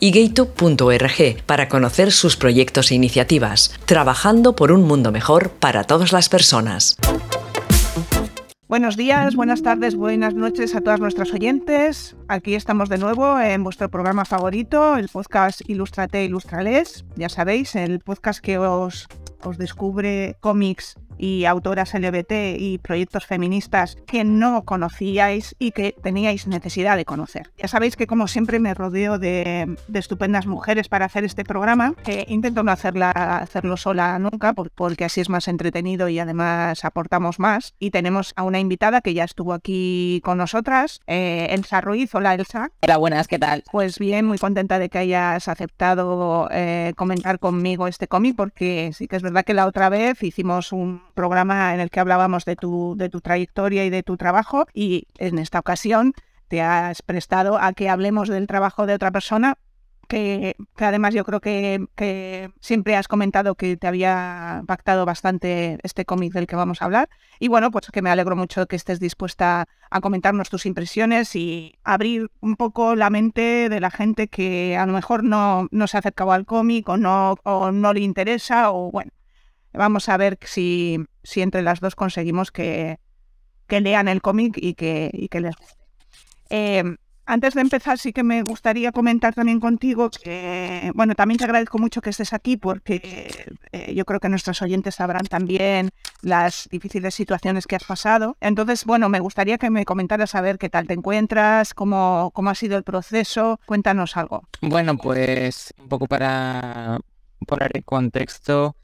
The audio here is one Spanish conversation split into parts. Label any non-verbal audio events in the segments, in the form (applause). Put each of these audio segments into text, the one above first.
y gato.org para conocer sus proyectos e iniciativas, trabajando por un mundo mejor para todas las personas. Buenos días, buenas tardes, buenas noches a todas nuestras oyentes. Aquí estamos de nuevo en vuestro programa favorito, el podcast Ilustrate Ilustrales. Ya sabéis, el podcast que os, os descubre cómics y autoras LGBT y proyectos feministas que no conocíais y que teníais necesidad de conocer. Ya sabéis que como siempre me rodeo de, estupendas mujeres para hacer este programa. intento no hacerla, hacerlo sola nunca porque así es más entretenido y además aportamos más. Y tenemos a una invitada que ya estuvo aquí con nosotras, eh, Elsa Ruiz. Hola Elsa. Hola, buenas, ¿qué tal? Pues bien, muy contenta de que hayas aceptado eh, comentar conmigo este cómic porque sí que es verdad que la otra vez hicimos un programa en el que hablábamos de tu, de tu trayectoria y de tu trabajo y en esta ocasión te has prestado a que hablemos del trabajo de otra persona que, además yo creo que, que, siempre has comentado que te había impactado bastante este cómic del que vamos a hablar. Y bueno, pues que me alegro mucho que estés dispuesta a comentarnos tus impresiones y abrir un poco la mente de la gente que a lo mejor no, no se ha acercado al cómic o no, o no le interesa o bueno, Vamos a ver si, si entre las dos conseguimos que, que lean el cómic y que, y que les guste. Em, antes de empezar, sí que me gustaría comentar también contigo que, bueno, también te agradezco mucho que estés aquí porque eh, yo creo que nuestros oyentes sabrán también las difíciles situaciones que has pasado. Entonces, bueno, me gustaría que me comentaras a ver qué tal te encuentras, cómo, cómo ha sido el proceso. Cuéntanos algo. Bueno, pues un poco para poner en contexto,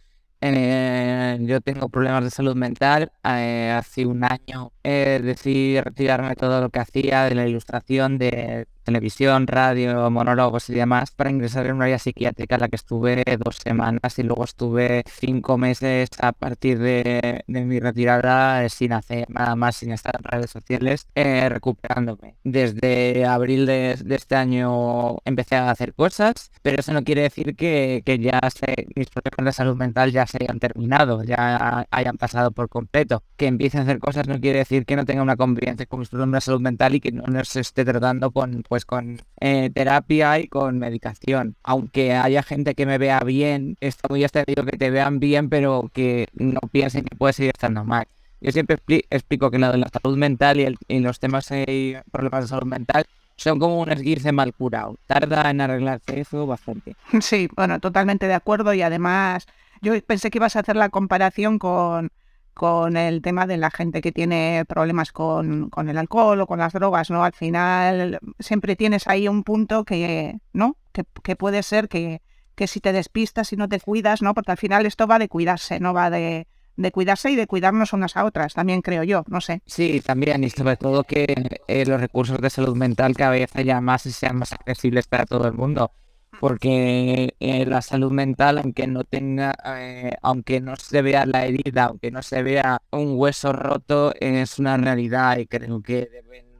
eh, yo tengo problemas de salud mental. Eh, hace un año eh, decidí retirarme todo lo que hacía, de la ilustración, de televisión, radio, monólogos y demás para ingresar en una área psiquiátrica en la que estuve dos semanas y luego estuve cinco meses a partir de, mi retirada eh, sin hacer nada más, sin estar en redes sociales, eh, recuperándome. Desde abril de, este año empecé a hacer cosas, pero eso no quiere decir que, ya se, mis problemas de salud mental ya se hayan terminado, ya hayan pasado por completo. Que empiece a hacer cosas no quiere decir que no tenga una convivencia con mis problemas de salud mental y que no se esté tratando con pues con eh, terapia y con medicación. Aunque haya gente que me vea bien, está muy digo que te vean bien, pero que no piensen que puede seguir estando mal. Yo siempre explico que la de la salud mental y, los temas y problemas de salud mental son como un esguirce mal curado. Tarda en arreglarse eso bastante. Sí, bueno, totalmente de acuerdo y además yo pensé que ibas a hacer la comparación con con el tema de la gente que tiene problemas con, con, el alcohol o con las drogas, ¿no? Al final siempre tienes ahí un punto que, ¿no? Que, puede ser que, que, si te despistas y no te cuidas, ¿no? Porque al final esto va de cuidarse, no va de, de cuidarse y de cuidarnos unas a otras, también creo yo, no sé. Sí, también, y sobre todo que eh, los recursos de salud mental cada vez haya más y sean más accesibles para todo el mundo porque eh, la salud mental, aunque no tenga, eh, aunque no se vea la herida, aunque no se vea un hueso roto, es una realidad y creo que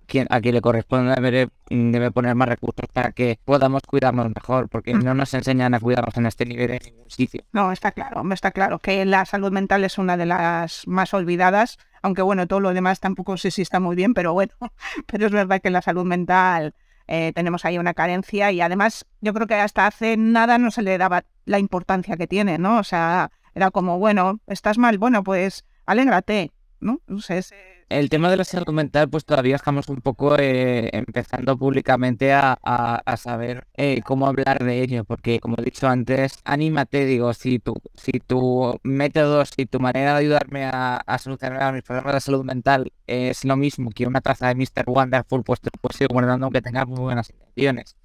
quien, a quien le corresponde debe, debe, poner más recursos para que podamos cuidarnos mejor, porque mm. no nos enseñan a cuidarnos en este nivel en ningún sitio. No, está claro, está claro que la salud mental es una de las más olvidadas, aunque bueno, todo lo demás tampoco sé si está muy bien, pero bueno, (laughs) pero es verdad que la salud mental eh, tenemos ahí una carencia y además yo creo que hasta hace nada no se le daba la importancia que tiene, ¿no? O sea, era como, bueno, estás mal, bueno, pues alégrate, ¿no? no sé, el tema de la salud mental, pues todavía estamos un poco eh, empezando públicamente a, saber eh, cómo hablar de ello, porque como he dicho antes, anímate, digo, si tu, si tu método, si tu manera de ayudarme a, solucionar mis problemas de salud mental es lo mismo que una taza de Mr. Wonderful, pues te puedes ir guardando aunque tengas muy buenas intenciones.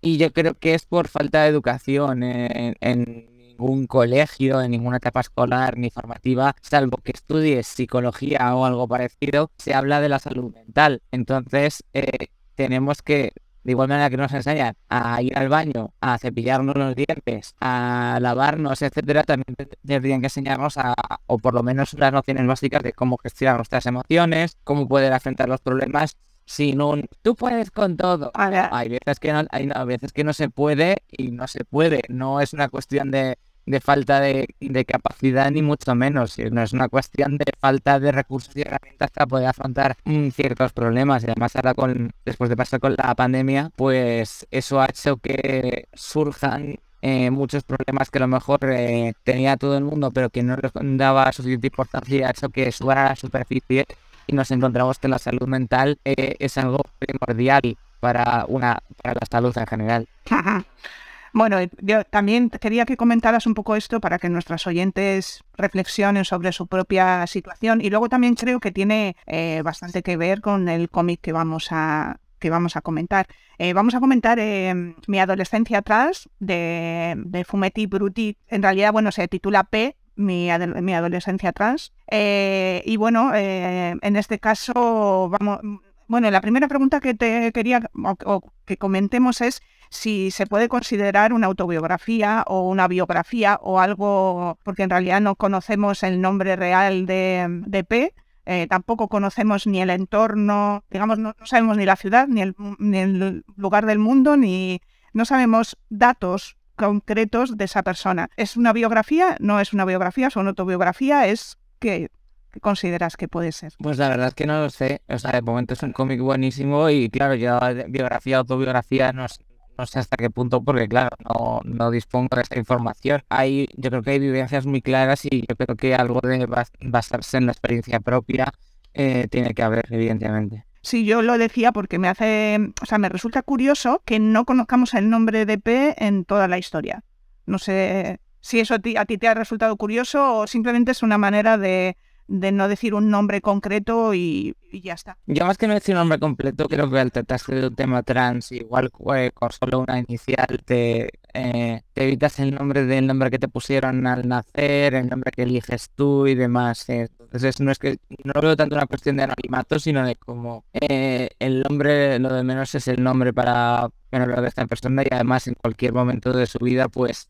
Y yo creo que es por falta de educación en ningún colegio, en ninguna etapa escolar ni formativa, salvo que estudies psicología o algo parecido, se habla de la salud mental. Entonces, eh, tenemos que de igual manera que nos enseñan a ir al baño, a cepillarnos los dientes, a lavarnos, etcétera, también deberían que enseñarnos a, o por lo menos unas nociones básicas de cómo gestionar nuestras emociones, cómo poder afrontar los problemas sin un tú puedes con todo. Hay veces que no, hay veces que no se puede y no se puede. No es una cuestión de de falta de, capacidad ni mucho menos. No es una cuestión de falta de recursos y herramientas para poder afrontar mm, ciertos problemas. Y además ahora con, después de pasar con la pandemia, pues eso ha hecho que surjan eh, muchos problemas que a lo mejor eh, tenía todo el mundo, pero que no les daba suficiente importancia, ha hecho que suba a la superficie y nos encontramos que la salud mental eh, es algo primordial para una para la salud en general. (laughs) Bueno, yo también quería que comentaras un poco esto para que nuestras oyentes reflexionen sobre su propia situación y luego también creo que tiene eh, bastante que ver con el cómic que vamos a que vamos a comentar. Eh, vamos a comentar eh, Mi adolescencia atrás de, Fumetti Bruti. En realidad, bueno, se titula P, Mi, mi adolescencia atrás. y bueno, en este caso, vamos, bueno, la primera pregunta que te quería que comentemos es si se puede considerar una autobiografía o una biografía o algo, porque en realidad no conocemos el nombre real de, P, eh, tampoco conocemos ni el entorno, digamos, no, sabemos ni la ciudad, ni el, ni el, lugar del mundo, ni no sabemos datos concretos de esa persona. ¿Es una biografía? No es una biografía, es una autobiografía, es que consideras que puede ser? Pues la verdad es que no lo sé. O sea, de momento es un cómic buenísimo y claro, yo biografía, autobiografía no, no sé hasta qué punto, porque claro, no, no dispongo de esta información. Hay, yo creo que hay vivencias muy claras y yo creo que algo de basarse en la experiencia propia eh, tiene que haber, evidentemente. Sí, yo lo decía porque me hace, o sea, me resulta curioso que no conozcamos el nombre de P en toda la historia. No sé si eso a ti, a ti te ha resultado curioso o simplemente es una manera de, de no decir un nombre concreto y, ya está. Yo más que no decir un nombre completo, creo que al tratarse de un tema trans, igual eh, con solo una inicial te, eh, te, evitas el nombre del nombre que te pusieron al nacer, el nombre que eliges tú y demás. Eh. Entonces no es que no lo veo tanto una cuestión de anonimato, sino de como el nombre, lo de menos es el nombre para lo de esta persona y además en cualquier momento de su vida, pues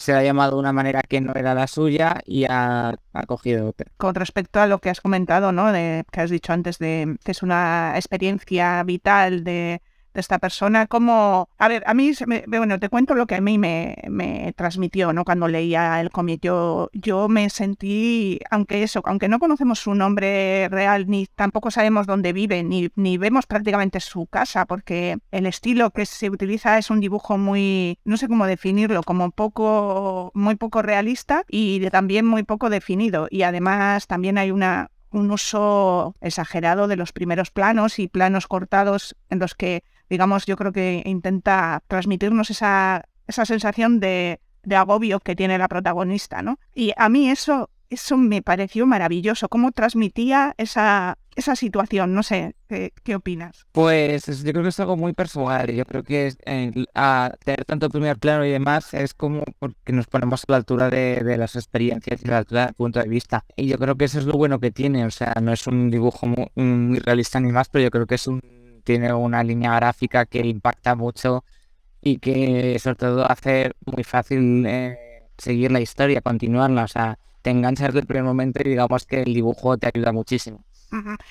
se ha llamado de una manera que no era la suya y ha, cogido otra. Con respecto a lo que has comentado, ¿no? De, que has dicho antes de que es una experiencia vital de de esta persona, como, a ver, a mí, bueno, te cuento lo que a mí me, me transmitió, ¿no? Cuando leía el cómic, yo, yo me sentí, aunque eso, aunque no conocemos su nombre real, ni tampoco sabemos dónde vive, ni, ni vemos prácticamente su casa, porque el estilo que se utiliza es un dibujo muy, no sé cómo definirlo, como poco, muy poco realista y también muy poco definido. Y además también hay una, un uso exagerado de los primeros planos y planos cortados en los que digamos, yo creo que intenta transmitirnos esa, esa sensación de, de agobio que tiene la protagonista, ¿no? Y a mí eso, eso me pareció maravilloso, cómo transmitía esa, esa situación, no sé, ¿qué, opinas? Pues yo creo que es algo muy personal, yo creo que a tener tanto primer plano y demás es como porque nos ponemos a la altura de, de, las experiencias y a la altura del punto de vista. Y yo creo que eso es lo bueno que tiene, o sea, no es un dibujo muy realista ni más, pero yo creo que es un tiene una línea gráfica que impacta mucho y que sobre todo hace muy fácil eh, seguir la historia, continuarla, o sea, te enganchas desde el primer momento y digamos que el dibujo te ayuda muchísimo.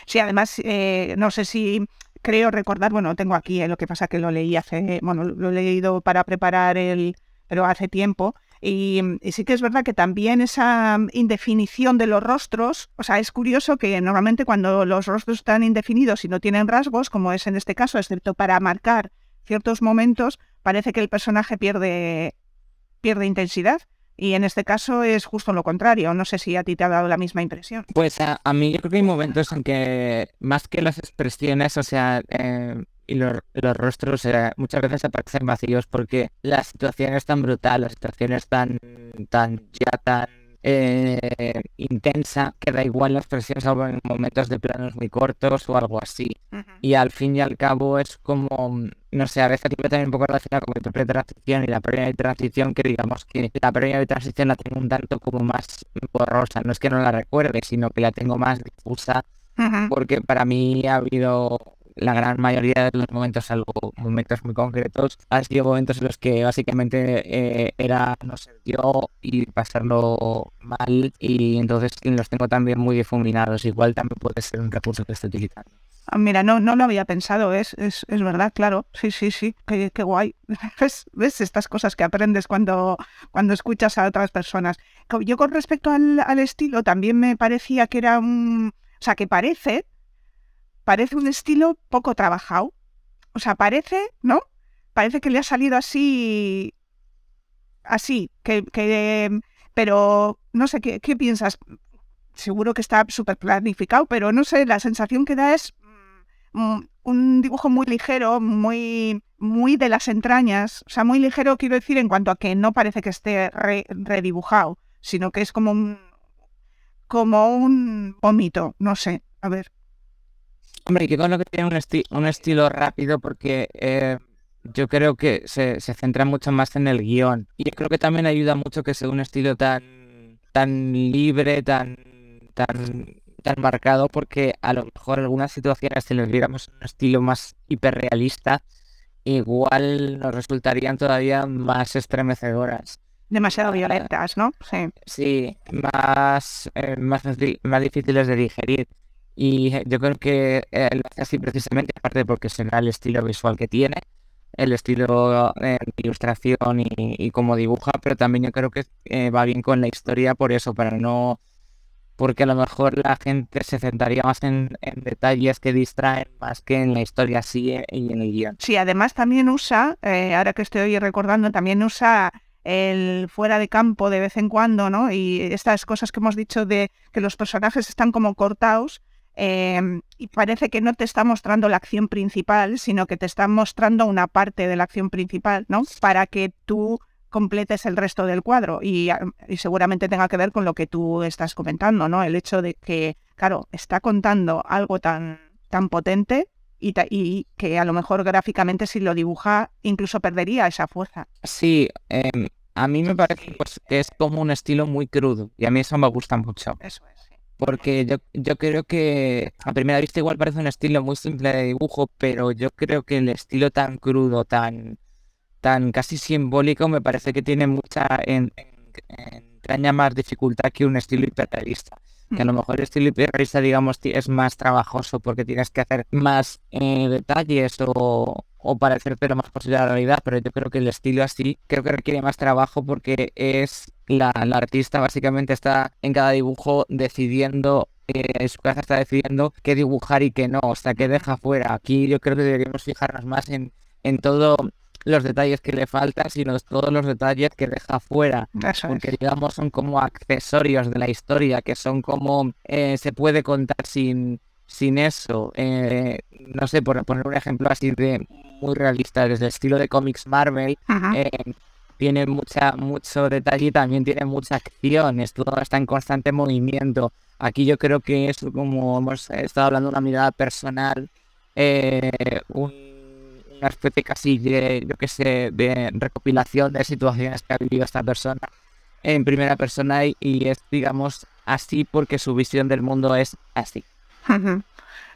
Sí, además, eh, no sé si creo recordar, bueno, tengo aquí, eh, lo que pasa que lo leí hace, bueno, lo he leído para preparar el, pero hace tiempo, Mm, y, sí que es verdad que también esa mm, indefinición de los rostros, o sea, es curioso que normalmente cuando los rostros están indefinidos y no tienen rasgos, como es en este caso, excepto para marcar ciertos momentos, parece que el personaje pierde, pierde intensidad. Y en este caso es justo lo contrario. No sé si a ti te ha dado la misma impresión. Pues a, mí yo creo que hay momentos en que más que las expresiones, o sea, eh, y los, rostros eh, muchas veces aparecen vacíos porque la situación es tan brutal, la situación es tan, tan ya tan eh, intensa que da igual la expresión salvo en momentos de planos muy cortos o algo así. Y al fin y al cabo es como, no sé, a veces también un poco relacionado con mi propia transición y la previa de transición que digamos que la previa de transición la tengo un tanto como más borrosa. No es que no la recuerde, sino que la tengo más difusa porque para mí ha habido la gran mayoría de los momentos, algo momentos muy concretos, han sido momentos en los que básicamente eh, era no ser yo y pasarlo mal y entonces los tengo también muy difuminados. Igual también puede ser un recurso que estoy utilizando. Ah, mira, no, no lo había pensado, es, es, es verdad, claro. Sí, sí, sí, qué, qué guay. (laughs) ¿Ves, ¿Ves, estas cosas que aprendes cuando, cuando escuchas a otras personas? Yo con respecto al, al estilo también me parecía que era un... O sea, que parece, parece un estilo poco trabajado. O sea, parece, ¿no? Parece que le ha salido así, así, que, que pero no sé, ¿qué, qué piensas? Seguro que está súper planificado, pero no sé, la sensación que da es mm, un dibujo muy ligero, muy, muy de las entrañas. O sea, muy ligero quiero decir en cuanto a que no parece que esté re, redibujado, sino que es como un, como un vómito, no sé, a ver. Hombre, que con lo que tiene un, esti un estilo rápido porque eh, yo creo que se, se, centra mucho más en el guion. Y yo creo que también ayuda mucho que sea un estilo tan, tan libre, tan, tan, tan marcado, porque a lo mejor algunas situaciones, si les viéramos un estilo más hiperrealista, igual nos resultarían todavía más estremecedoras. Demasiado violentas, ¿no? Sí. Sí, más, eh, más, más difíciles de digerir. Y yo creo que eh, lo hace así precisamente, aparte porque será el estilo visual que tiene, el estilo eh, de ilustración y, y cómo dibuja, pero también yo creo que eh, va bien con la historia por eso, para no... Porque a lo mejor la gente se centraría más en, detalles que distraen más que en la historia así y en el guion. Sí, además también usa, ahora que estoy recordando, también usa el fuera de campo de vez en cuando, ¿no? Y estas cosas que hemos dicho de que los personajes están como cortados, eh, y parece que no te está mostrando la acción principal, sino que te está mostrando una parte de la acción principal, ¿no? Para que tú completes el resto del cuadro y, y, seguramente tenga que ver con lo que tú estás comentando, ¿no? El hecho de que, claro, está contando algo tan, tan potente y, y que a lo mejor gráficamente si lo dibuja incluso perdería esa fuerza. Sí, eh, a mí me parece pues, que es como un estilo muy crudo y a mí eso me gusta mucho. Eso es porque yo, yo creo que a primera vista igual parece un estilo muy simple de dibujo, pero yo creo que el estilo tan crudo, tan, tan casi simbólico, me parece que tiene mucha en, en, entraña más dificultad que un estilo hiperrealista. Que a lo mejor el estilo hiperrealista, digamos, es más trabajoso porque tienes que hacer más eh, detalles o, o parecer pero más posible a la realidad, pero yo creo que el estilo así creo que requiere más trabajo porque es la, la artista básicamente está en cada dibujo decidiendo eh, en su casa está decidiendo qué dibujar y qué no, o sea, qué deja fuera. Aquí yo creo que deberíamos fijarnos más en, en todos los detalles que le faltan, sino todos los detalles que deja fuera. Eso porque es. digamos son como accesorios de la historia, que son como eh, se puede contar sin, sin eso. Eh, no sé, por poner un ejemplo así de muy realista, desde el estilo de cómics Marvel, eh, tiene mucha, mucho detalle y también tiene mucha acción, es, todo está en constante movimiento. Aquí yo creo que es como hemos estado hablando, una mirada personal, eh, un, una especie casi de, yo que sé, de recopilación de situaciones que ha vivido esta persona en primera persona y, es, digamos, así porque su visión del mundo es así.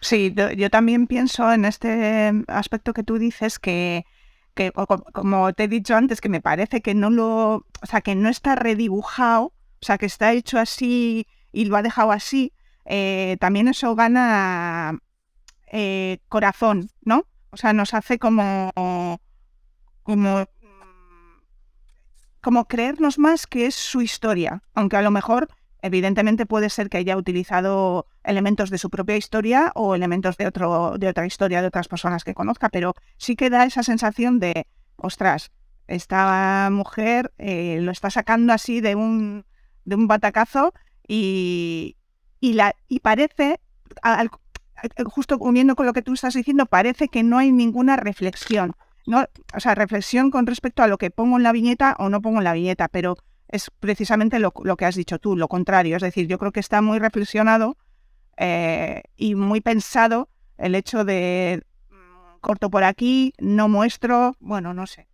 Sí, yo, también pienso en este aspecto que tú dices que, que como te he dicho antes, que me parece que no lo, o sea, que no está redibujado, o sea, que está hecho así y lo ha dejado así, eh, también eso gana eh, corazón, ¿no? O sea, nos hace como, como, como creernos más que es su historia, aunque a lo mejor evidentemente puede ser que haya utilizado elementos de su propia historia o elementos de, de otra historia de otras personas que conozca, pero sí que da esa sensación de, ostras, esta mujer eh, lo está sacando así de un, de un batacazo y, y, la, y parece, al, justo uniendo con lo que tú estás diciendo, parece que no hay ninguna reflexión. ¿no? O sea, reflexión con respecto a lo que pongo en la viñeta o no pongo en la viñeta, pero es precisamente lo, lo, que has dicho tú, lo contrario. Es decir, yo creo que está muy reflexionado eh, y muy pensado el hecho de mm, corto por aquí, no muestro, bueno, no sé.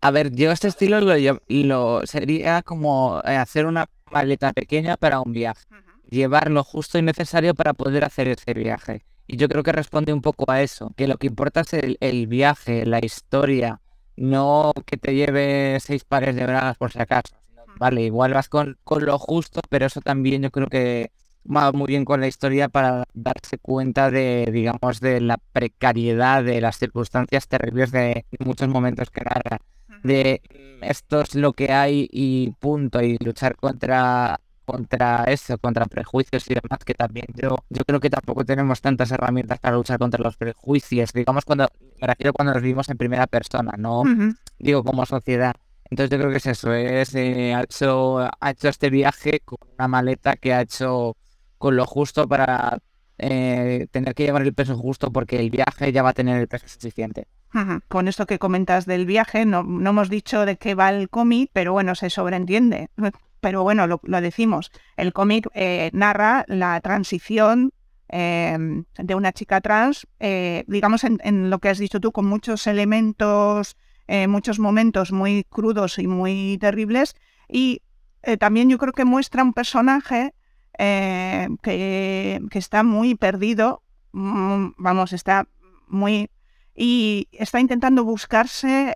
A ver, yo este estilo lo, lo sería como eh, hacer una maleta pequeña para un viaje. Uh -huh. Llevar lo justo y necesario para poder hacer ese viaje. Y yo creo que responde un poco a eso, que lo que importa es el, viaje, la historia, no que te lleve seis pares de bragas por si acaso. Vale, igual vas con, con lo justo, pero eso también yo creo que va muy bien con la historia para darse cuenta de, digamos, de la precariedad, de las circunstancias terribles de muchos momentos que narra. De esto es lo que hay y punto, y luchar contra contra eso, contra prejuicios y demás, que también yo, yo creo que tampoco tenemos tantas herramientas para luchar contra los prejuicios, digamos cuando, me refiero cuando los vivimos en primera persona, no digo como sociedad. Entonces yo creo que es eso, es, eh, ha, hecho, ha hecho este viaje con una maleta que ha hecho con lo justo para eh, tener que llevar el peso justo porque el viaje ya va a tener el peso suficiente. Con esto que comentas del viaje, no, no hemos dicho de qué va el cómic, pero bueno, se sobreentiende (laughs) pero bueno, lo, decimos. El cómic eh, narra la transición em, de una chica trans, digamos en, lo que has dicho tú, con muchos elementos, eh, muchos momentos muy crudos y muy terribles. Y también yo creo que muestra un personaje que, que, está muy perdido, mm, vamos, está muy y está intentando buscarse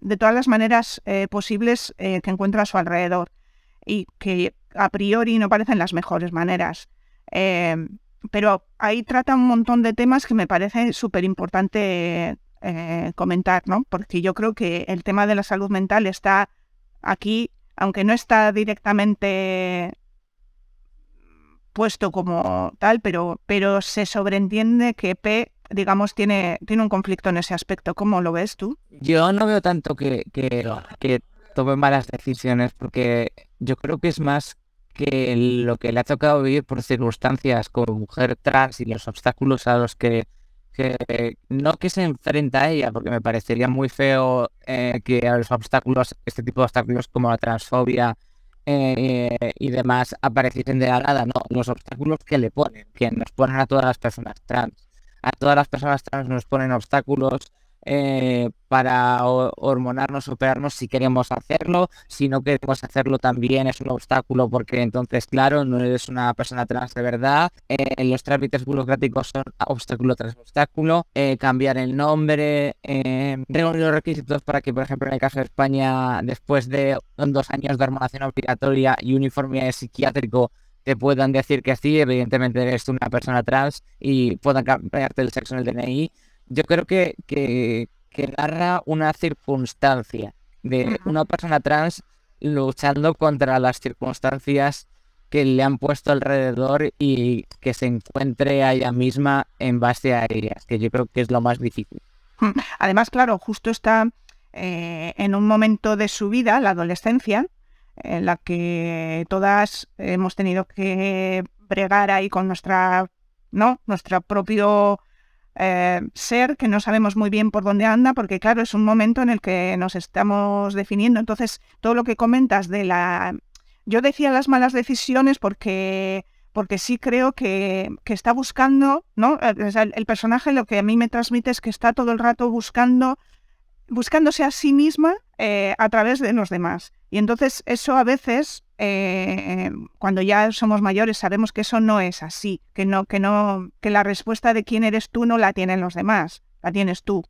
de todas las maneras posibles que encuentra a su alrededor y que a priori no parecen las mejores maneras. Pero ahí trata un montón de temas que me parece súper importante eh, comentar, ¿no? Porque yo creo que el tema de la salud mental está aquí, aunque no está directamente puesto como tal, pero, pero se sobreentiende que P, digamos, tiene, tiene un conflicto en ese aspecto. ¿Cómo lo ves tú? Yo no veo tanto que, que, que tome malas decisiones, porque yo creo que es más que lo que le ha tocado vivir por circunstancias como mujer trans y los obstáculos a los que, no que se enfrenta a ella, porque me parecería muy feo eh, que a los obstáculos, este tipo de obstáculos como la transfobia eh, y demás apareciesen de la nada, no, los obstáculos que le ponen, que nos ponen a todas las personas trans. A todas las personas trans nos ponen obstáculos eh, para hormonarnos, operarnos si queremos hacerlo. Si no queremos hacerlo también es un obstáculo porque entonces, claro, no eres una persona trans de verdad. Eh, los trámites burocráticos son obstáculo tras obstáculo. Eh, cambiar el nombre, reunir los requisitos para que, por ejemplo, en el caso de España, después de dos años de hormonación obligatoria y uniforme psiquiátrico, te puedan decir que sí, evidentemente eres una persona trans y puedan cambiarte el sexo en el DNI yo creo que, que, narra una circunstancia de una persona trans luchando contra las circunstancias que le han puesto alrededor y que se encuentre a ella misma en base a ellas, que yo creo que es lo más difícil. Además, claro, justo está eh, en un momento de su vida, la adolescencia, en la que todas hemos tenido que bregar ahí con nuestra, ¿no? Nuestro propio eh, ser que no sabemos muy bien por dónde anda, porque claro, es un momento en el que nos estamos definiendo. Entonces, todo lo que comentas de la... Yo decía las malas decisiones porque porque sí creo que, que está buscando, ¿no? El, personaje lo que a mí me transmite es que está todo el rato buscando buscándose a sí misma eh, a través de los demás. Y entonces eso a veces, eh, cuando ya somos mayores, sabemos que eso no es así, que no, que no, que la respuesta de quién eres tú no la tienen los demás, la tienes tú,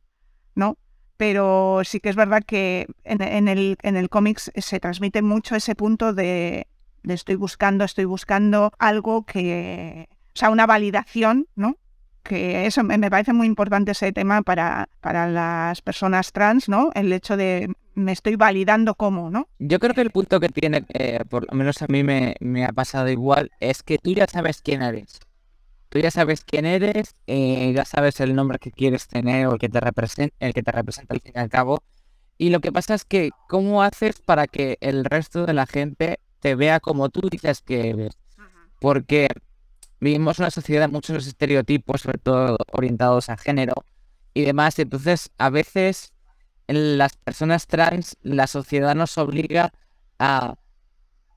¿no? Pero sí que es verdad que en, el, en el cómics se transmite mucho ese punto de, de estoy buscando, estoy buscando algo que, o sea, una validación, ¿no? Que eso me parece muy importante ese tema para, para las personas trans, ¿no? El hecho de me estoy validando como, ¿no? Yo creo que el punto que tiene, eh, por lo menos a mí me, me, ha pasado igual, es que tú ya sabes quién eres. Tú ya sabes quién eres, eh, ya sabes el nombre que quieres tener o el que te representa, el que te representa al fin y al cabo. Y lo que pasa es que, ¿cómo haces para que el resto de la gente te vea como tú dices que eres? Porque vivimos una sociedad muchos estereotipos, sobre todo orientados a género y demás. Entonces, a veces las personas trans, la sociedad nos obliga a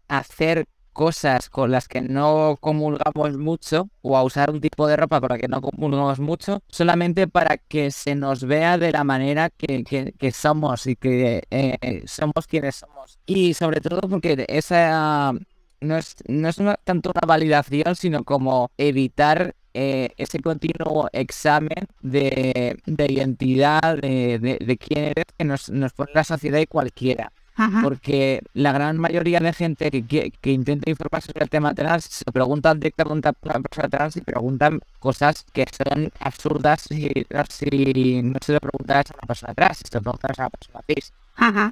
hacer cosas con las que no comulgamos mucho o a usar un tipo de ropa con la que no comulgamos mucho solamente para que se nos vea de la manera que, que, somos y que eh, somos quienes somos. Y sobre todo porque esa no es, no es tanto una validación, sino como evitar eh, ese continuo examen de, identidad, de, quién eres, que nos, nos pone la sociedad y cualquiera. Porque la gran mayoría de gente que, que, intenta informarse sobre el tema trans se preguntan directamente a una persona trans y preguntan cosas que son absurdas si, si no se lo preguntas a una persona trans, si se lo preguntas a una persona cis.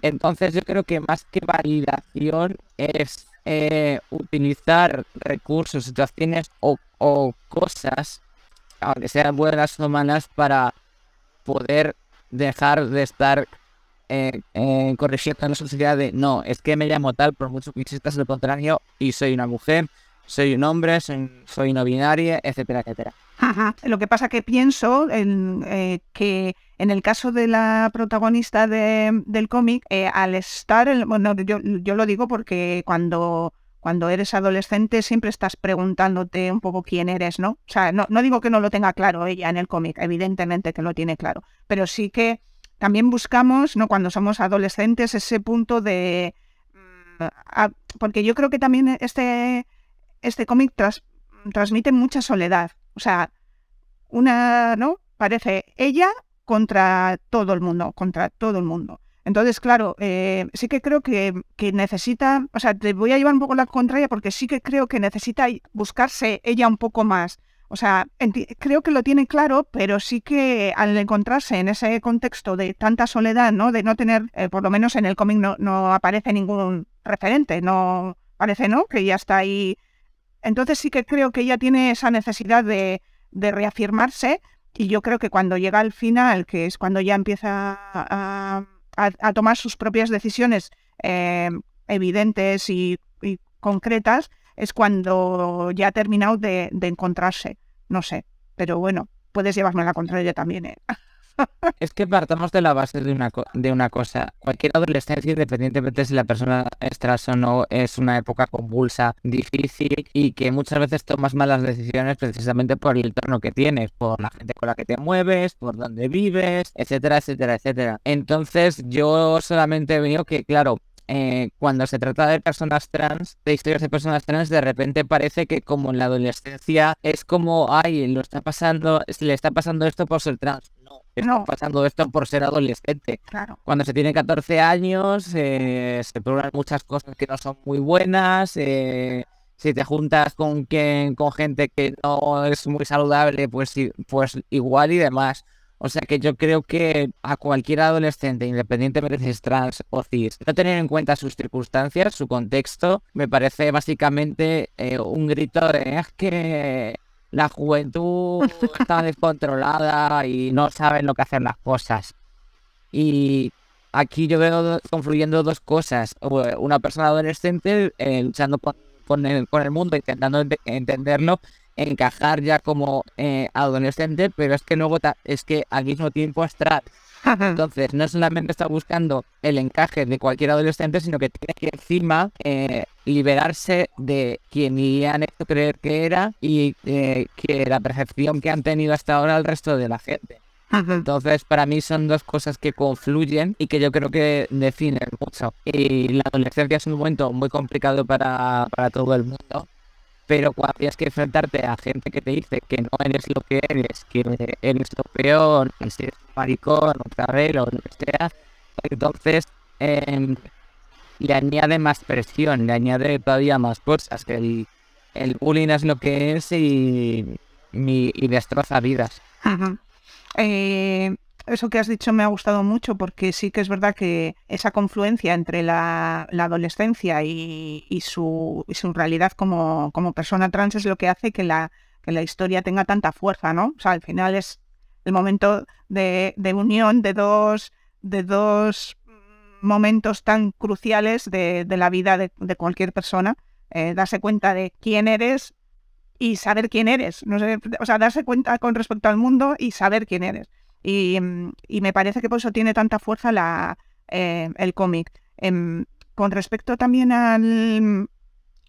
Entonces yo creo que más que validación es eh, utilizar recursos, situaciones o, cosas, aunque sean buenas o malas, para poder dejar de estar eh, eh, corrigiendo la sociedad de no, es que me llamo tal por mucho que insistas lo contrario y soy una mujer, soy un hombre, soy, no binaria, etcétera, etcétera. Lo que pasa que pienso en, eh, que en el caso de la protagonista del cómic, eh, al estar, bueno, yo, yo, lo digo porque cuando, cuando eres adolescente siempre estás preguntándote un poco quién eres, ¿no? O sea, no, no digo que no lo tenga claro ella en el cómic, evidentemente que lo tiene claro, pero sí que también buscamos, ¿no? Cuando somos adolescentes, ese punto de... Mm, porque yo creo que también este, este cómic transmite mucha soledad. O sea, una, ¿no? Parece ella contra todo el mundo, contra todo el mundo. Entonces, claro, eh, sí que creo que, que, necesita, o sea, te voy a llevar un poco la contraria porque sí que creo que necesita buscarse ella un poco más. O sea, creo que lo tiene claro, pero sí que al encontrarse en ese contexto de tanta soledad, ¿no? De no tener, eh, por lo menos en el cómic no, no, aparece ningún referente, no parece, ¿no? Que ya está ahí. Entonces sí que creo que ella tiene esa necesidad de, reafirmarse y yo creo que cuando llega al final, que es cuando ya empieza a, tomar sus propias decisiones eh, evidentes y, y concretas, es cuando ya ha terminado de, encontrarse. No sé, pero bueno, puedes llevarme la contraria también. ¿eh? Es que partamos de la base de una, de una cosa. Cualquier adolescencia, independientemente si la persona es trans o no, es una época convulsa, difícil y que muchas veces tomas malas decisiones precisamente por el entorno que tienes, por la gente con la que te mueves, por dónde vives, etcétera, etcétera, etcétera. Entonces yo solamente veo que, claro, eh, cuando se trata de personas trans, de historias de personas trans, de repente parece que como en la adolescencia es como, ay, lo está pasando, le está pasando esto por ser trans. No, está (laughs) pasando esto por ser adolescente. Claro. Cuando se tiene 14 años, eh, se prueban muchas cosas que no son muy buenas. Eh, si te juntas con, que, con gente que no es muy saludable, pues, pues igual y demás. O sea que yo creo que a cualquier adolescente, independientemente de si es trans o cis, no tener en cuenta sus circunstancias, su contexto, me parece básicamente eh, un grito de es que la juventud está descontrolada y no saben lo que hacer las cosas. Y aquí yo veo confluyendo dos cosas. Una persona adolescente eh, luchando con, el, con el mundo, intentando entenderlo, encajar ya como eh, adolescente, pero es que luego es que al mismo tiempo es Entonces, no solamente está buscando el encaje de cualquier adolescente, sino que tiene que encima eh, liberarse de quien le han hecho creer que era y eh, que la percepción que han tenido hasta ahora el resto de la gente. Entonces, para mí son dos cosas que confluyen y que yo creo que definen mucho. Y la adolescencia es un momento muy complicado para, para todo el mundo pero cuando tienes que enfrentarte a gente que te dice que no eres lo que eres, que eres lo peor, que eres maricón, un cabelo, lo que sea, entonces em, le añade más presión, le añade todavía más cosas, que el, bullying es lo que es y, y, destroza vidas. eh, eso que has dicho me ha gustado mucho porque sí que es verdad que esa confluencia entre la, adolescencia y, su, realidad como, persona trans es lo que hace que la, la historia tenga tanta fuerza, ¿no? O sea, al final es el momento de, unión de dos, de dos momentos tan cruciales de, la vida de, cualquier persona, eh, darse cuenta de quién eres y saber quién eres, no sé, o sea, darse cuenta con respecto al mundo y saber quién eres. Mm, y, me parece que por eso tiene tanta fuerza la, eh, el cómic. Em, con respecto también al,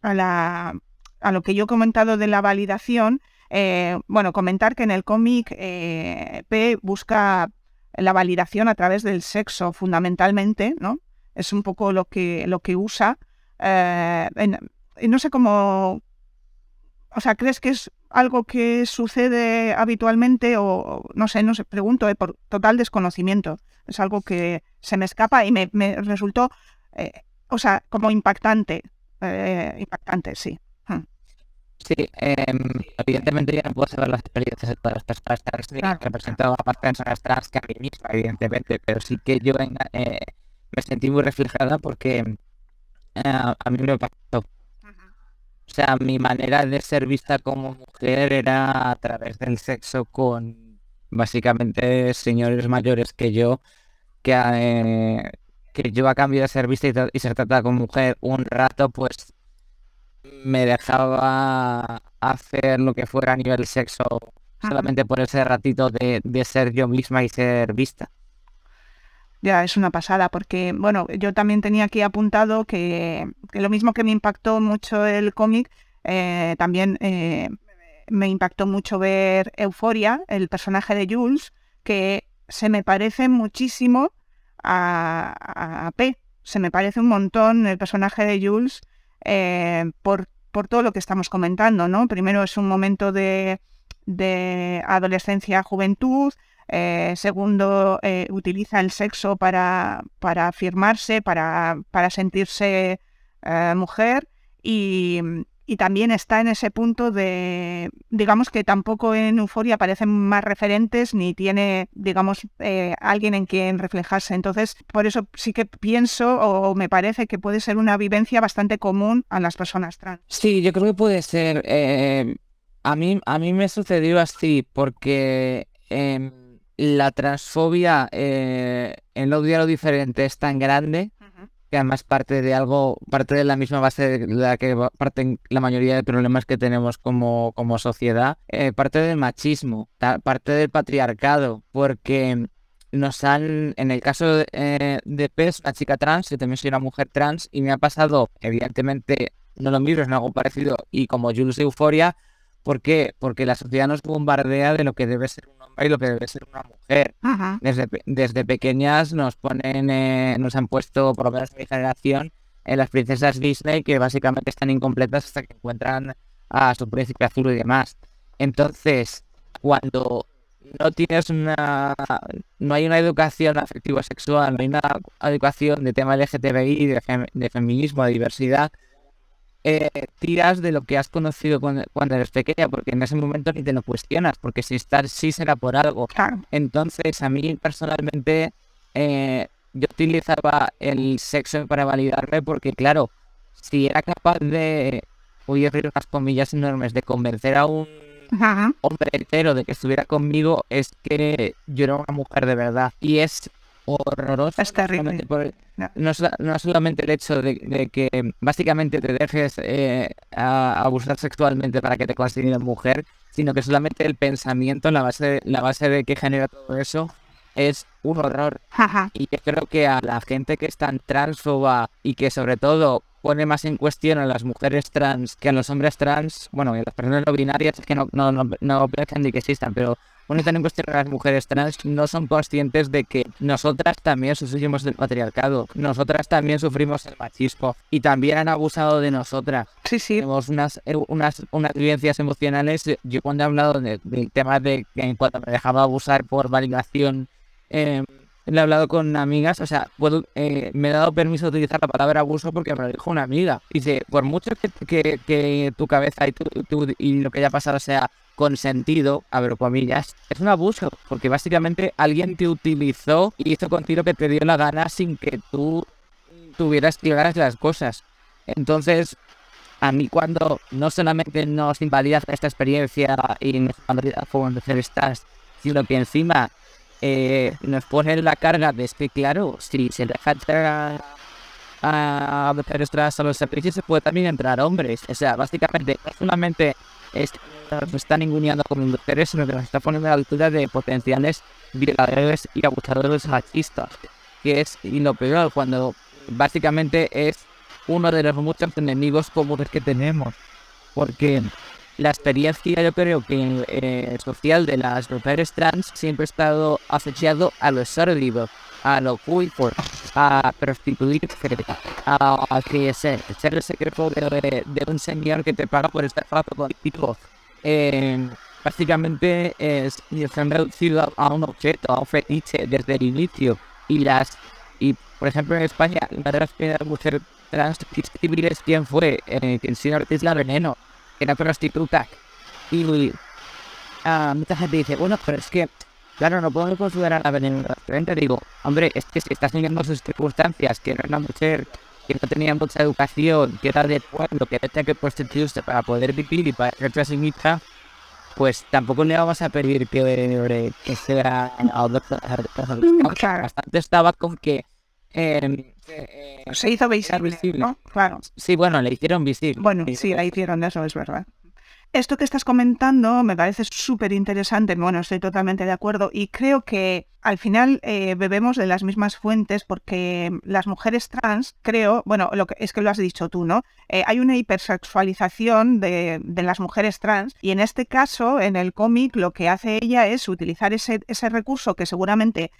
a, la, a lo que yo he comentado de la validación, eh, bueno, comentar que en el cómic eh, P busca la validación a través del sexo fundamentalmente, ¿no? Es un poco lo que, lo que usa. no sé cómo... O sea, ¿crees que es algo que sucede habitualmente o no sé, no sé, pregunto, eh, por total desconocimiento. Es algo que se me escapa y me, resultó, eh, o sea, como impactante, eh, impactante, sí. Hmm. Sí, em, evidentemente yo no puedo saber las experiencias de todas las personas trans, claro. representado a más personas trans que a mí misma, evidentemente, pero sí que yo me sentí muy reflejada porque a mí me pasó o sea, mi manera de ser vista como mujer era a través del sexo con básicamente señores mayores que yo, que, eh, que yo a cambio de ser vista y, ser tratada como mujer un rato, pues me dejaba hacer lo que fuera a nivel sexo solamente por ese ratito de, de ser yo misma y ser vista. Ya, es una pasada, porque, bueno, yo también tenía aquí apuntado que, lo mismo que me impactó mucho el cómic, eh, también eh, me impactó mucho ver Euforia, el personaje de Jules, que se me parece muchísimo a, P. Se me parece un montón el personaje de Jules eh, por, por todo lo que estamos comentando, ¿no? Primero es un momento de, de adolescencia, juventud, eh, segundo, eh, utiliza el sexo para, para afirmarse, para, para sentirse eh, mujer y, también está en ese punto de, digamos que tampoco en Euforia aparecen más referentes ni tiene, digamos, alguien en quien reflejarse. Entonces, por eso sí que pienso o me parece que puede ser una vivencia bastante común a las personas trans. Sí, yo creo que puede ser. a, mí, a mí me sucedió así porque em, la transfobia eh, en lo lo diferente es tan grande que además parte de algo, parte de la misma base de la que parten la mayoría de problemas que tenemos como, como sociedad, eh, parte del machismo, parte del patriarcado, porque nos han, en el caso de, eh, de PES, una chica trans, yo también soy una mujer trans, y me ha pasado, evidentemente, no lo mismo, es algo parecido, y como Jules Euforia, ¿por qué? Porque la sociedad nos bombardea de lo que debe ser y lo que debe ser una mujer. Desde, desde pequeñas nos ponen, eh, nos han puesto, por lo menos en mi generación, en las princesas Disney que básicamente están incompletas hasta que encuentran a su príncipe azul y demás. Entonces, cuando no tienes una no hay una educación afectivo sexual, no hay una educación de tema LGTBI, de, de feminismo, de diversidad, eh, tiras de lo que has conocido cuando, eres pequeña, porque en ese momento ni te lo cuestionas, porque si estás sí será por algo. Entonces, a mí personalmente, eh, yo utilizaba el sexo para validarme, porque claro, si era capaz de, voy a abrir unas comillas enormes, de convencer a un hombre entero de que estuviera conmigo, es que yo era una mujer de verdad. Y es horroroso. Es terrible. no, no, solamente el hecho de, que básicamente te dejes eh, abusar sexualmente para que te consideren mujer, sino que solamente el pensamiento, la base, la base de que genera todo eso, es un horror. Y yo creo que a la gente que es tan transfoba y que sobre todo pone más en cuestión a las mujeres trans que a los hombres trans, bueno, y a las personas no binarias es que no, no, no, no ni que existan, pero poniendo en cuestión a las mujeres trans no son conscientes de que nosotras también sufrimos del patriarcado, nosotras también sufrimos el machismo y también han abusado de nosotras. Sí, sí. Tenemos unas, eh, unas, unas vivencias emocionales. Yo cuando he hablado del tema de que cuando me dejaba abusar por validación, eh, he hablado con amigas, o sea, puedo, eh, me he dado permiso de utilizar la palabra abuso porque me lo dijo una amiga. Dice, por mucho que, que, tu cabeza y, tu, y lo que haya pasado sea consentido, a ver, comillas, es un abuso, porque básicamente alguien te utilizó y hizo contigo que te dio la gana sin que tú tuvieras claras las cosas. Entonces, a mí cuando no solamente nos invalida esta experiencia y nos invalida como estás, sino que encima eh, nos pone la carga de que, claro, si se deja a, mujeres a los servicios, se puede también entrar hombres. O sea, básicamente, no solamente es nos está ninguneando como mujeres, sino que nos está poniendo a la altura de potenciales violadores y abusadores machistas. Que es, y lo peor, cuando básicamente es uno de los muchos enemigos comunes que tenemos. Porque la experiencia, yo creo que eh, social de las mujeres trans siempre ha estado asociado a lo sórdido, a lo culto, a prostituirse, a, que ser, ser el secreto de, de, un señor que te paga por estar rato contigo eh, básicamente es, han reducido a un objeto, a un fetiche desde el inicio. Y las y por ejemplo en España, una de las primeras mujeres trans civiles, ¿quién fue? Eh, el señor Ortiz La Veneno, era prostituta. Y uh, mucha gente dice, bueno, pero es que, claro, no podemos considerar a Veneno diferente. Digo, hombre, es que si estás viviendo sus circunstancias, que no era una mujer que no tenía mucha educación, que era de pueblo, que tenía que prostituirse para poder vivir y para hacerse a sí misma, pues tampoco le vamos a pedir que, que sea Bastante estaba con que em, eh, se hizo visible, ¿no? Claro. Sí, bueno, le hicieron visible. Bueno, sí, la hicieron, eso es verdad. Esto que estás comentando me parece súper interesante, bueno, estoy totalmente de acuerdo y creo que al final eh, bebemos de las mismas fuentes porque las mujeres trans, creo, bueno, lo que es que lo has dicho tú, ¿no? Eh, hay una hipersexualización de, de, las mujeres trans y en este caso, en el cómic, lo que hace ella es utilizar ese, ese recurso que seguramente,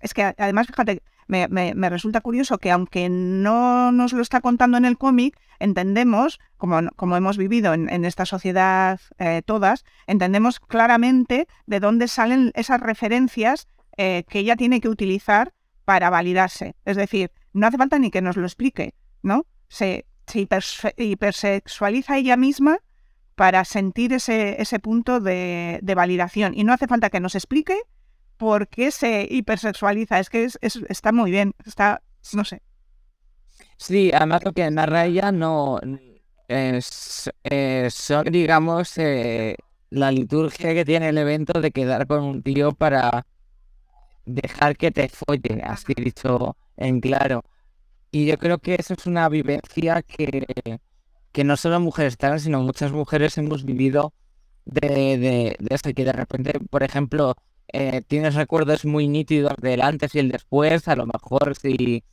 es que además, fíjate, me, resulta curioso que aunque no nos lo está contando en el cómic, entendemos, como, como hemos vivido en, esta sociedad eh, todas, entendemos claramente de dónde salen esas referencias eh, que ella tiene que utilizar para validarse. Es decir, no hace falta ni que nos lo explique, ¿no? Se, hipersexualiza ella misma para sentir ese, ese punto de, de validación. Y no hace falta que nos explique por qué se hipersexualiza. Es que es, está muy bien, está, no sé. Sí, además lo que narra ella no es, son, digamos, eh, la liturgia que tiene el evento de quedar con un tío para dejar que te folle, así dicho en claro. Y yo creo que eso es una vivencia que, que no solo mujeres trans, sino muchas mujeres hemos vivido de, de, de esto, que de repente, por ejemplo, eh, tienes recuerdos muy nítidos del antes y el después, a lo mejor si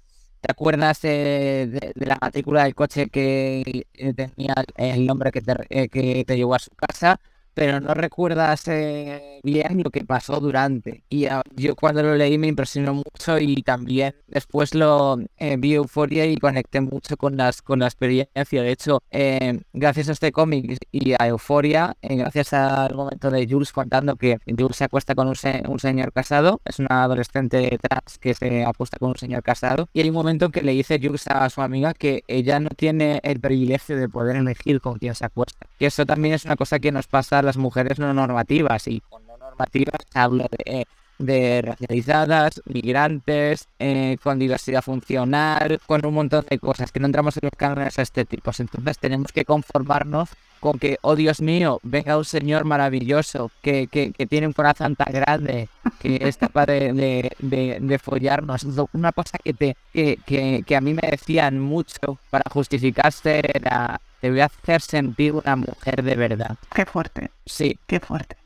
te acuerdas de, la matrícula del coche que eh, tenía el nombre que te, eh, que te llevó a su casa, pero no recuerdas eh, bien lo que pasó durante. Y ah, yo cuando lo leí me impresionó mucho y también después lo eh, vi Euforia y conecté mucho con las con la experiencia. De hecho, eh, gracias a este cómic y a Euforia, gracias al momento de Jules contando que Jules se acuesta con un, un, señor casado, es una adolescente trans que se acuesta con un señor casado, y hay un momento en que le dice Jules a su amiga que ella no tiene el privilegio de poder elegir con quién se acuesta. Que eso también es una cosa que nos pasa las mujeres no normativas y con no normativas hablo de, de racializadas, migrantes, eh, con diversidad funcional, con un montón de cosas que no entramos en los cánones estéticos. Entonces tenemos que conformarnos con que, oh Dios mío, venga un señor maravilloso que, que, que tiene un corazón tan grande, que es capaz de, de, de, follarnos. Una cosa que, te, que, que, que a mí me decían mucho para justificarse era te voy a hacer sentir una mujer de verdad. Qué fuerte. Sí. Qué fuerte.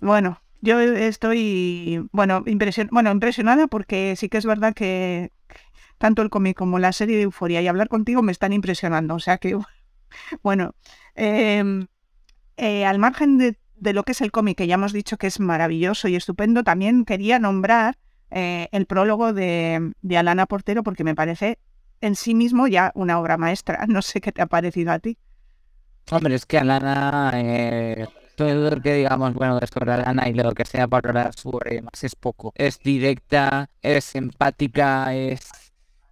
bueno, yo estoy, bueno, impresion impresionada porque sí que es verdad que tanto el cómic como la serie de Euforia y hablar contigo me están impresionando. O sea que, (laughs) bueno, em, eh, al margen de, lo que es el cómic, que ya hemos dicho que es maravilloso y estupendo, también quería nombrar eh, el prólogo de, de Alana Portero porque me parece en sí mismo ya una obra maestra. (laughs) No sé qué te ha parecido a ti. Hombre, es que Alana, eh, todo lo que digamos, bueno, sobre Alana y lo que sea para hablar sobre más es poco. Es directa, es empática, es...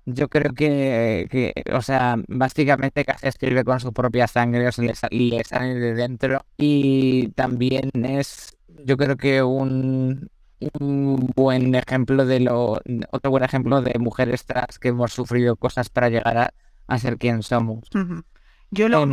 Yo creo que, que o sea, básicamente casi escribe con su propia sangre o sea, y le sale de dentro. Y también es, yo creo que un, un buen ejemplo de lo otro buen ejemplo de mujeres trans que hemos sufrido cosas para llegar a, ser quien somos. Yo lo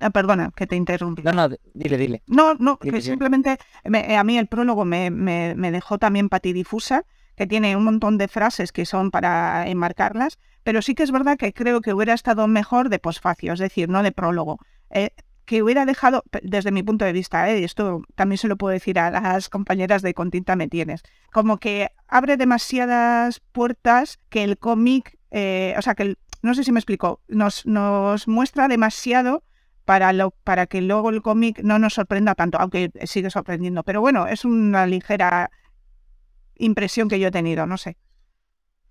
ah, perdona que te interrumpí. No, no, dile, dile. No, no, que simplemente a mí el prólogo me, me, me dejó también patidifusa, que tiene un montón de frases que son para enmarcarlas, pero sí que es verdad que creo que hubiera estado mejor de posfacio, es decir, no de prólogo. Eh, que hubiera dejado, desde mi punto de vista, ¿eh? esto también se lo puedo decir a las compañeras de Continta Me Tienes, como que abre demasiadas puertas que el cómic, eh, o sea, que no sé si me explico, nos, nos muestra demasiado para, que luego el cómic no nos sorprenda tanto, aunque sigue sorprendiendo. Pero bueno, es una ligera impresión que yo he tenido, no sé.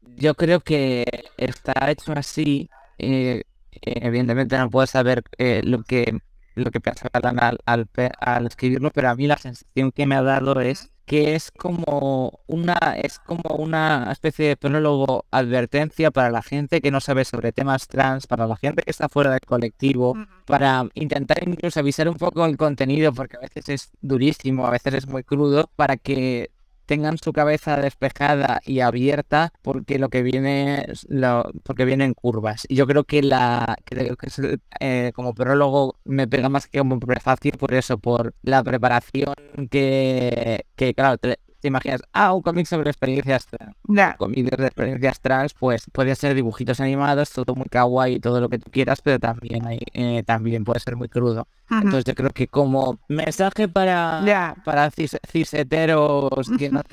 Yo creo que está hecho así. Eh, evidentemente no puedo saber lo que lo que pensaba al, al, al, escribirlo, pero a mí la sensación que me ha dado es que es como una es como una especie de prólogo advertencia para la gente que no sabe sobre temas trans, para la gente que está fuera del colectivo, para intentar incluso avisar un poco el contenido porque a veces es durísimo, a veces es muy crudo, para que tengan su cabeza despejada y abierta porque lo que viene lo, porque vienen curvas. Y yo creo que la creo que es, eh, como prólogo me pega más que como prefacio por eso por la preparación que, que claro imaginas, ah, un cómic sobre experiencias trans. Un cómic de experiencias trans, pues puede ser dibujitos animados, todo muy kawaii, todo lo que tú quieras, pero también hay, eh, también puede ser muy crudo. Entonces yo creo que como mensaje para, para ciseteros que no (laughs)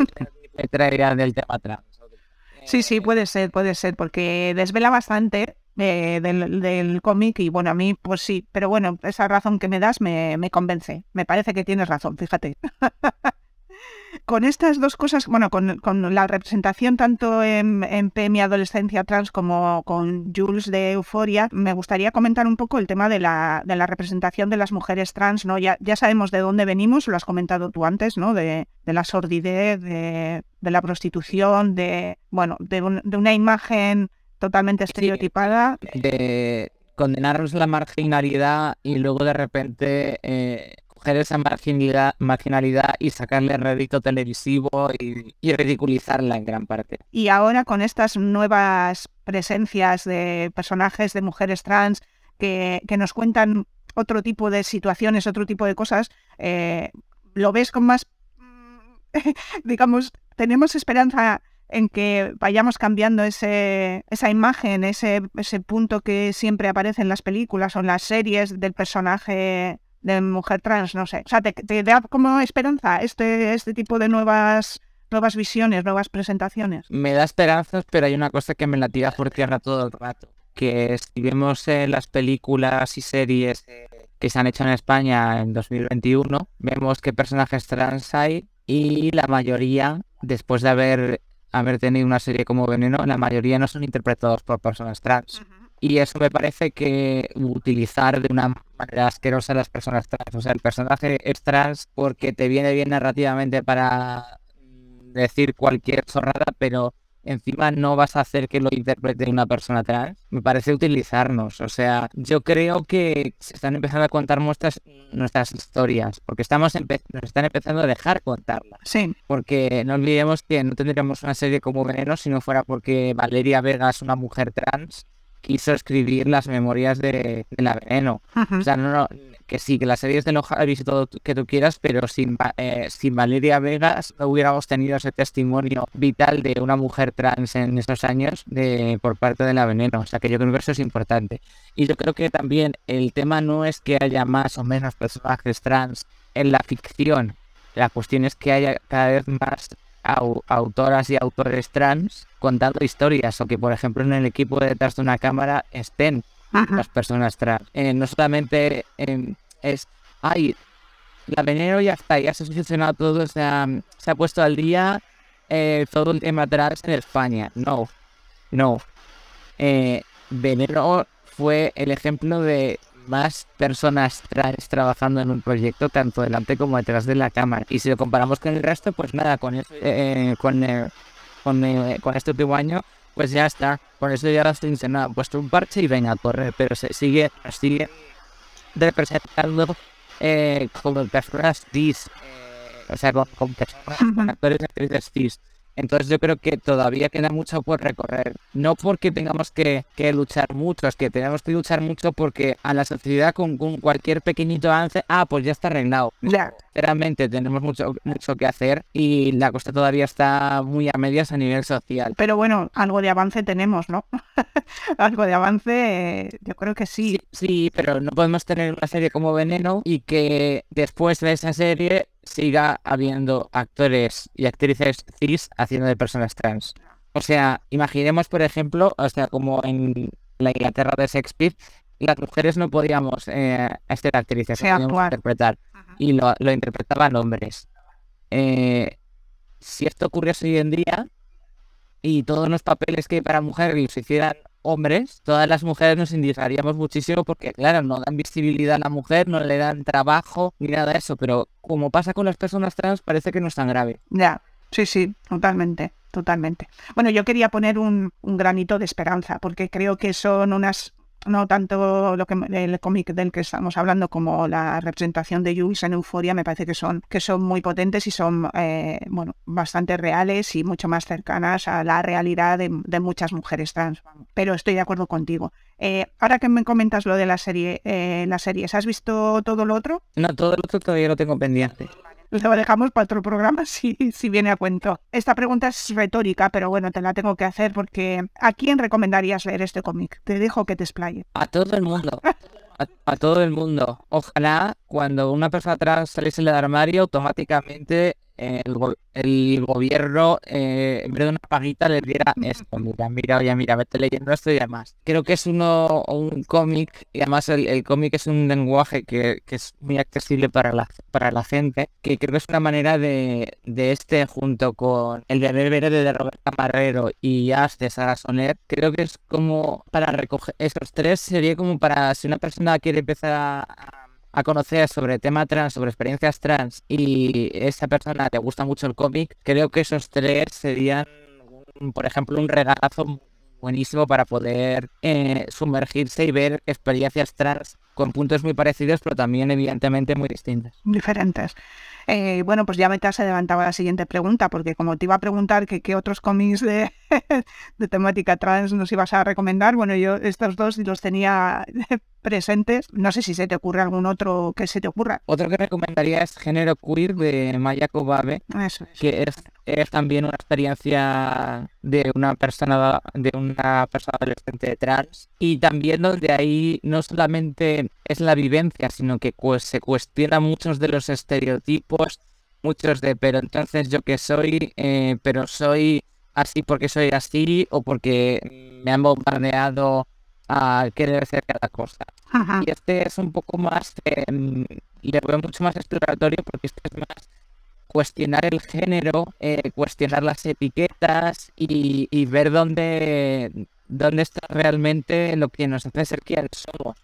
tienen del tema trans. Sí, sí, puede ser, puede ser, porque desvela bastante eh, del, del cómic y bueno, a mí pues sí, pero bueno, esa razón que me das me, me convence. Me parece que tienes razón, fíjate. (laughs) con estas dos cosas, bueno, con, la representación tanto en, en P, mi adolescencia trans, como con Jules de Euforia, me gustaría comentar un poco el tema de la, de la representación de las mujeres trans, ¿no? Ya, ya sabemos de dónde venimos, lo has comentado tú antes, ¿no? De, la sordidez, de, la prostitución, de, bueno, de, una imagen totalmente estereotipada. De condenarnos la marginalidad y luego de repente... Eh esa marginalidad, marginalidad y sacarle rédito televisivo y, ridiculizarla en gran parte. Y ahora con estas nuevas presencias de personajes de mujeres trans que, nos cuentan otro tipo de situaciones, otro tipo de cosas, eh, lo ves con más, (laughs) digamos, tenemos esperanza en que vayamos cambiando ese, esa imagen, ese, ese punto que siempre aparece en las películas o en las series del personaje de mujer trans, no sé. O sea, te, da como esperanza este, este tipo de nuevas nuevas visiones, nuevas presentaciones. Me da esperanzas, pero hay una cosa que me la tira por tierra todo el rato, que si vemos eh, las películas y series que se han hecho en España en 2021, vemos qué personajes trans hay y la mayoría, después de haber, haber tenido una serie como Veneno, la mayoría no son interpretados por personas trans. Y eso me parece que utilizar de una manera asquerosa a las personas trans. O sea, el personaje es trans porque te viene bien narrativamente para decir cualquier zorrada, pero encima no vas a hacer que lo interprete una persona trans. Me parece utilizarnos. O sea, yo creo que se están empezando a contar nuestras, nuestras historias, porque estamos nos están empezando a dejar contarlas. Sí. Porque no olvidemos que no tendríamos una serie como Veneno si no fuera porque Valeria Vega es una mujer trans quiso escribir las memorias de, la veneno. O sea, no, no, que sí, que las series de los y todo que tú quieras, pero sin, eh, sin Valeria Vegas no hubiéramos tenido ese testimonio vital de una mujer trans en esos años de, por parte de la veneno. O sea, que yo creo que eso es importante. Y yo creo que también el tema no es que haya más o menos personajes trans en la ficción. La cuestión es que haya cada vez más autoras y autores trans contando historias o que por ejemplo en el equipo detrás de una cámara estén las personas trans. Eh, no solamente em, es, ay, la veneno ya está, ya se ha solucionado todo, se ha, se ha puesto al día eh, todo el tema trans en España. No, no. Eh, veneno fue el ejemplo de más personas trans trabajando en un proyecto tanto delante como detrás de la cámara. Y si lo comparamos con el resto, pues nada, con eso, eh, con, eh, con, eh, con, este último año, pues ya está. Con eso ya estoy diciendo, puesto un parche y venga a correr, pero se sigue, sigue representando como personas cis, o sea, con, personas, con actores y actrices cis. Entonces yo creo que todavía queda mucho por recorrer. No porque tengamos que, luchar mucho, es que tenemos que luchar mucho porque a la sociedad con, cualquier pequeñito avance, ah, pues ya está arreglado. Sinceramente tenemos mucho, mucho que hacer y la costa todavía está muy a medias a nivel social. Pero bueno, algo de avance tenemos, ¿no? (laughs) algo de avance, yo creo que sí. sí. Sí, pero no podemos tener una serie como Veneno y que después de esa serie siga habiendo actores y actrices cis haciendo de personas trans. O sea, imaginemos, por ejemplo, o sea, como en la Inglaterra de Shakespeare, las mujeres no podíamos eh, ser actrices, interpretar, y lo, interpretaban hombres. Eh, si esto ocurriese hoy en día y todos los papeles que hay para mujeres se hicieran hombres, todas las mujeres nos indignaríamos muchísimo porque, claro, no dan visibilidad a la mujer, no le dan trabajo ni nada de eso, pero como pasa con las personas trans, parece que no es tan grave. Ya, sí, sí, totalmente totalmente. Bueno, yo quería poner un, un, granito de esperanza, porque creo que son unas no tanto lo que el cómic del que estamos hablando como la representación de Lewis en Euforia me parece que son que son muy potentes y son eh, bueno bastante reales y mucho más cercanas a la realidad de, muchas mujeres trans pero estoy de acuerdo contigo. Eh, ahora que me comentas lo de la serie eh, las series has visto todo lo otro no todo lo otro todavía lo tengo pendiente lo dejamos para otro programa (laughs) si, si viene a cuento. Esta pregunta es retórica, pero bueno, te la tengo que hacer porque ¿a quién recomendarías leer este cómic? Te dejo que te explaye. A todo el mundo. (laughs) A, todo el mundo. Ojalá cuando una persona trans saliese del armario, automáticamente el, gobierno, eh, en vez de una paguita, le diera esto. Mira, mira, oye, mira, vete leyendo esto y demás. Creo que es uno un cómic, y además el, cómic es un lenguaje que, es muy accesible para la, para la gente, que creo que es una manera de, de este, junto con el bebé verde de Roberta Marrero y As de Sara Soler, creo que es como para recoger esos tres, sería como para si una persona quiere empezar a a conocer sobre tema trans, sobre experiencias trans y esa persona te gusta mucho el cómic, creo que esos tres serían, por ejemplo, un regalazo buenísimo para poder eh, sumergirse y ver experiencias trans con puntos muy parecidos, pero también evidentemente muy distintas. Diferentes. Eh, bueno, pues ya me te has adelantado la siguiente pregunta, porque como te iba a preguntar que qué otros cómics de, (laughs) de temática trans nos ibas a recomendar, bueno, yo estos dos los tenía (laughs) presentes. No sé si se te ocurre algún otro que se te ocurra. Otro que recomendaría es Género Queer de Maya Kobabe, que es, es, también una experiencia de una persona de una persona adolescente trans y también donde ahí no solamente es la vivencia, sino que pues, se cuestiona muchos de los estereotipos, muchos de, pero entonces yo que soy, eh, pero soy así porque soy así o porque me han bombardeado a qué debe ser cada cosa. Y este es un poco más, eh, le veo mucho más exploratorio porque este es más cuestionar el género, eh, cuestionar las etiquetas y, y ver dónde, dónde está realmente lo que nos hace ser quien somos.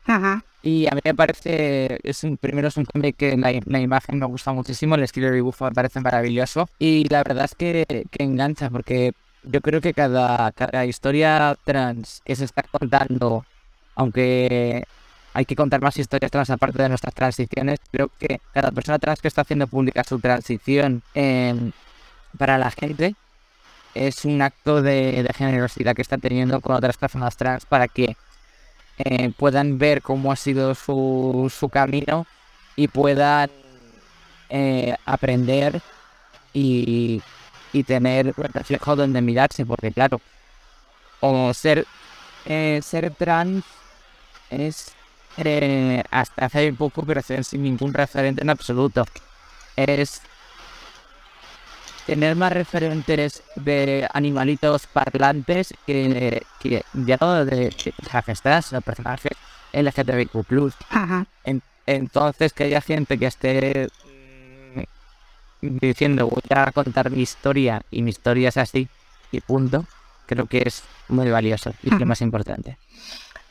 Y a mí me parece, es un, primero es un cómic que la, imagen me gusta muchísimo, el estilo de dibujo me parece maravilloso y la verdad es que, que engancha porque yo creo que cada, cada historia trans que se está contando, aunque hay que contar más historias trans aparte de nuestras transiciones, creo que cada persona trans que está haciendo pública su transición em, para la gente es un acto de, generosidad que está teniendo con otras personas trans para que eh, puedan ver cómo ha sido su, su camino y puedan eh, aprender y, y tener reflejo donde mirarse, porque claro, o ser, eh, ser trans es hasta hace poco crecer sin ningún referente en absoluto. Es tener más referentes de animalitos parlantes que, que ya no de, de los personajes LGTBIQ+. entonces que haya gente que esté mm, diciendo voy a contar mi historia y mi historia es así y punto, creo que es muy valioso y lo más importante.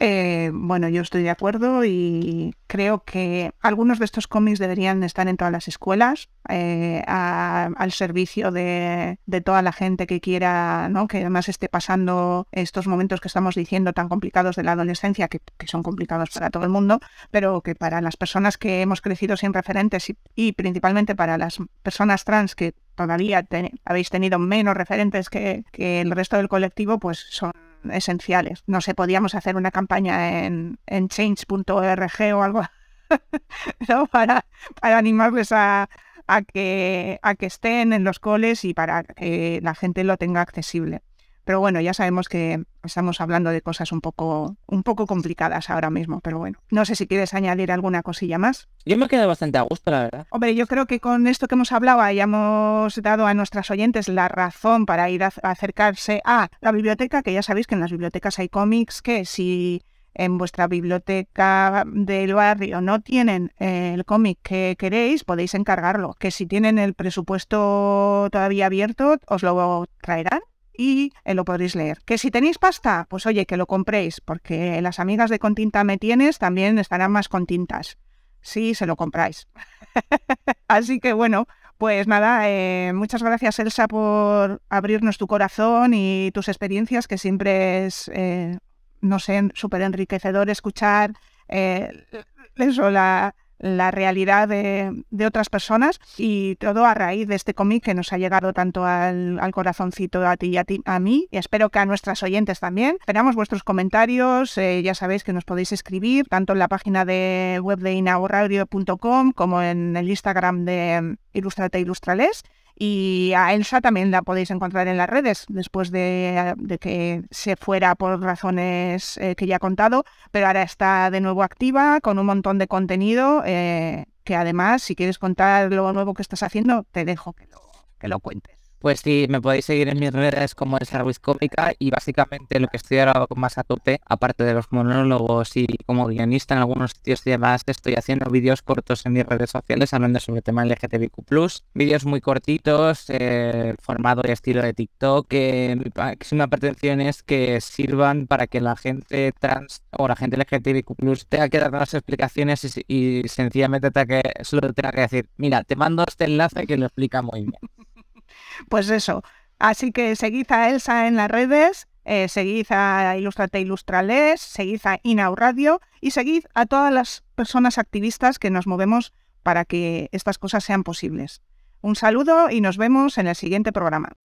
Eh, bueno, yo estoy de acuerdo y creo que algunos de estos cómics deberían estar en todas las escuelas, eh, al servicio de, toda la gente que quiera, ¿no? que además esté pasando estos momentos que estamos diciendo tan complicados de la adolescencia, que, son complicados para todo el mundo, pero que para las personas que hemos crecido sin referentes y, principalmente para las personas trans que todavía habéis tenido menos referentes que, que el resto del colectivo, pues son esenciales. No sé, podíamos hacer una campaña en, en change.org o algo (laughs) para, para animarles a, a, que, a que estén en los coles y para que la gente lo tenga accesible. Pero bueno, ya sabemos que estamos hablando de cosas un poco, un poco complicadas ahora mismo, pero bueno, no sé si quieres añadir alguna cosilla más. Yo me quedo bastante a gusto, la verdad. Hombre, yo creo que con esto que hemos hablado hayamos dado a nuestras oyentes la razón para ir a acercarse a la biblioteca, que ya sabéis que en las bibliotecas hay cómics que si en vuestra biblioteca del barrio no tienen el cómic que queréis, podéis encargarlo. Que si tienen el presupuesto todavía abierto, os lo traerán y eh, lo podréis leer. Que si tenéis pasta, pues oye, que lo compréis, porque las amigas de Continta Me Tienes también estarán más contintas si se lo compráis. (laughs) Así que bueno, pues nada, eh, muchas gracias Elsa por abrirnos tu corazón y tus experiencias, que siempre es, eh, no sé, súper enriquecedor escuchar eso, la, la realidad de, otras personas y todo a raíz de este cómic que nos ha llegado tanto al, corazoncito a ti y a, ti, a mí y espero que a nuestras oyentes también. Esperamos vuestros comentarios, eh, ya sabéis que nos podéis escribir tanto en la página de web de inauradio.com como en el Instagram de Ilustrate Ilustrales y a Elsa también la podéis encontrar en las redes después de, que se fuera por razones eh, que ya he contado, pero ahora está de nuevo activa con un montón de contenido eh, que además, si quieres contar lo nuevo que estás haciendo, te dejo que lo, que lo cuentes. Pues sí, me podéis seguir en mis redes como el Service Cómica y básicamente lo que estoy ahora más a tope, aparte de los monólogos y como guionista en algunos sitios y demás, estoy haciendo vídeos cortos en mis redes sociales hablando sobre tema LGTBIQ+, vídeos muy cortitos, eh, formato y estilo de TikTok, que mi máxima pretensión es que sirvan para que la gente trans o la gente LGTBIQ+, tenga que dar las explicaciones y, sencillamente tenga que, solo tenga que decir, mira, te mando este enlace que lo explica muy bien. Pues eso. Así que seguid a Elsa en las redes, eh, seguid a Ilustrate Ilustrales, seguid a Inau Radio y seguid a todas las personas activistas que nos movemos para que estas cosas sean posibles. Un saludo y nos vemos en el siguiente programa.